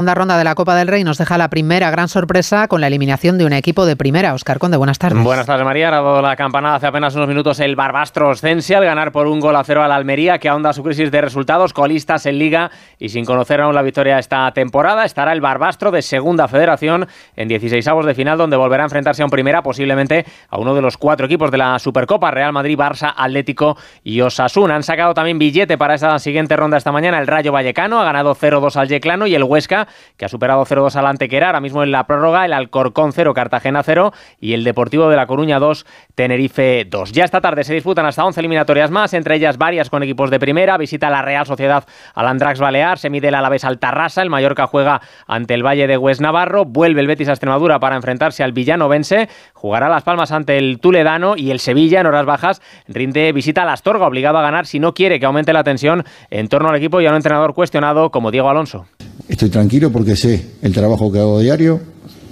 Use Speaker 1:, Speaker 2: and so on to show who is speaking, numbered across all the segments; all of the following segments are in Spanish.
Speaker 1: segunda ronda de la Copa del Rey nos deja la primera gran sorpresa con la eliminación de un equipo de primera. Oscar Conde, buenas tardes.
Speaker 2: Buenas tardes, María. Ha dado la campanada hace apenas unos minutos el Barbastro Oscense al ganar por un gol a cero al Almería, que ahonda su crisis de resultados, colistas en Liga y sin conocer aún la victoria esta temporada. Estará el Barbastro de Segunda Federación en 16 avos de final, donde volverá a enfrentarse a un primera, posiblemente a uno de los cuatro equipos de la Supercopa, Real Madrid, Barça, Atlético y Osasuna. Han sacado también billete para esta siguiente ronda esta mañana el Rayo Vallecano, ha ganado 0-2 al Yeclano y el Huesca que ha superado 0-2 al Antequera, ahora mismo en la prórroga, el Alcorcón 0, Cartagena 0 y el Deportivo de La Coruña 2, Tenerife 2. Ya esta tarde se disputan hasta 11 eliminatorias más, entre ellas varias con equipos de primera, visita la Real Sociedad al Andrax Balear, se mide el Alavés al Tarrasa, el Mallorca juega ante el Valle de Hues Navarro, vuelve el Betis a Extremadura para enfrentarse al Villanovense, jugará Las Palmas ante el Tuledano y el Sevilla en horas bajas rinde visita a la Astorga, obligado a ganar si no quiere que aumente la tensión en torno al equipo y a un entrenador cuestionado como Diego Alonso.
Speaker 3: Estoy tranquilo porque sé el trabajo que hago diario,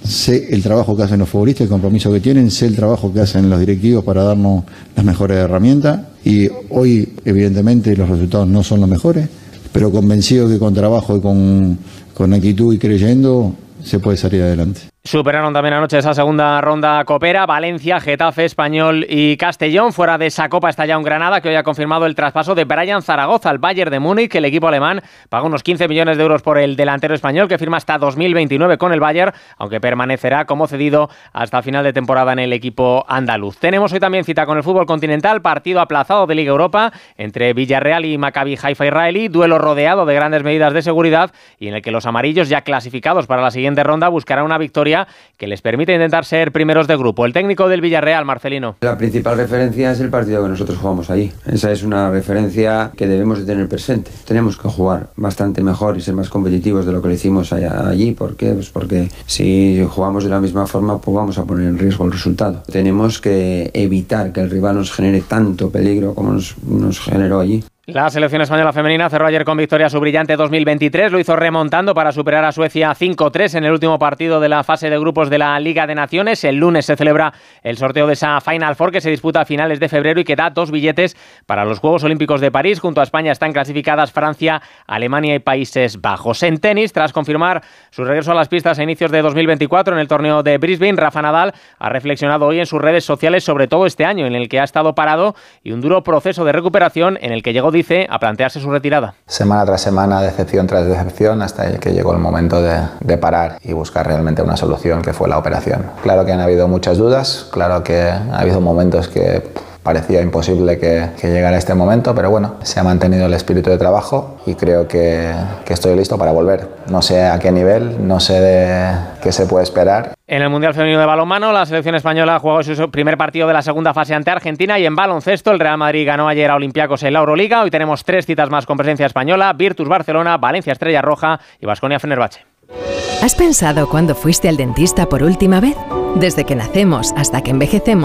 Speaker 3: sé el trabajo que hacen los futbolistas, el compromiso que tienen, sé el trabajo que hacen los directivos para darnos las mejores herramientas y hoy evidentemente los resultados no son los mejores, pero convencido que con trabajo y con, con actitud y creyendo se puede salir adelante.
Speaker 2: Superaron también anoche esa segunda ronda copera. Valencia, Getafe, Español y Castellón. Fuera de esa copa está ya un Granada que hoy ha confirmado el traspaso de Brian Zaragoza al Bayern de Múnich. El equipo alemán paga unos 15 millones de euros por el delantero español que firma hasta 2029 con el Bayern, aunque permanecerá como cedido hasta final de temporada en el equipo andaluz. Tenemos hoy también cita con el fútbol continental, partido aplazado de Liga Europa entre Villarreal y Maccabi Haifa Israelí, duelo rodeado de grandes medidas de seguridad y en el que los amarillos ya clasificados para la siguiente ronda buscarán una victoria que les permite intentar ser primeros de grupo. El técnico del Villarreal, Marcelino.
Speaker 4: La principal referencia es el partido que nosotros jugamos ahí. Esa es una referencia que debemos de tener presente. Tenemos que jugar bastante mejor y ser más competitivos de lo que lo hicimos allí. ¿Por qué? Pues porque si jugamos de la misma forma, pues vamos a poner en riesgo el resultado. Tenemos que evitar que el rival nos genere tanto peligro como nos generó allí.
Speaker 2: La selección española femenina cerró ayer con victoria su brillante 2023. Lo hizo remontando para superar a Suecia 5-3 en el último partido de la fase de grupos de la Liga de Naciones. El lunes se celebra el sorteo de esa Final Four que se disputa a finales de febrero y que da dos billetes para los Juegos Olímpicos de París. Junto a España están clasificadas Francia, Alemania y Países Bajos. En tenis, tras confirmar su regreso a las pistas a inicios de 2024 en el torneo de Brisbane, Rafa Nadal ha reflexionado hoy en sus redes sociales sobre todo este año en el que ha estado parado y un duro proceso de recuperación en el que llegó dice, a plantearse su retirada.
Speaker 5: Semana tras semana, decepción tras decepción, hasta que llegó el momento de, parar y buscar realmente una solución que fue la operación. Claro que han habido muchas dudas, claro que ha habido momentos que parecía imposible que, que, llegara este momento, pero bueno, se ha mantenido el espíritu de trabajo y creo que, estoy listo para volver. No sé a qué nivel, no sé qué se puede esperar.
Speaker 2: En el Mundial Femenino de Balonmano, la selección española jugó su primer partido de la segunda fase ante Argentina y en baloncesto el Real Madrid ganó ayer a Olympiacos en la Euroliga. Hoy tenemos tres citas más con presencia española, Virtus Barcelona, Valencia Estrella Roja y Vasconia Fenerbahce.
Speaker 6: ¿Has pensado cuándo fuiste al dentista por última vez? Desde que nacemos hasta que envejecemos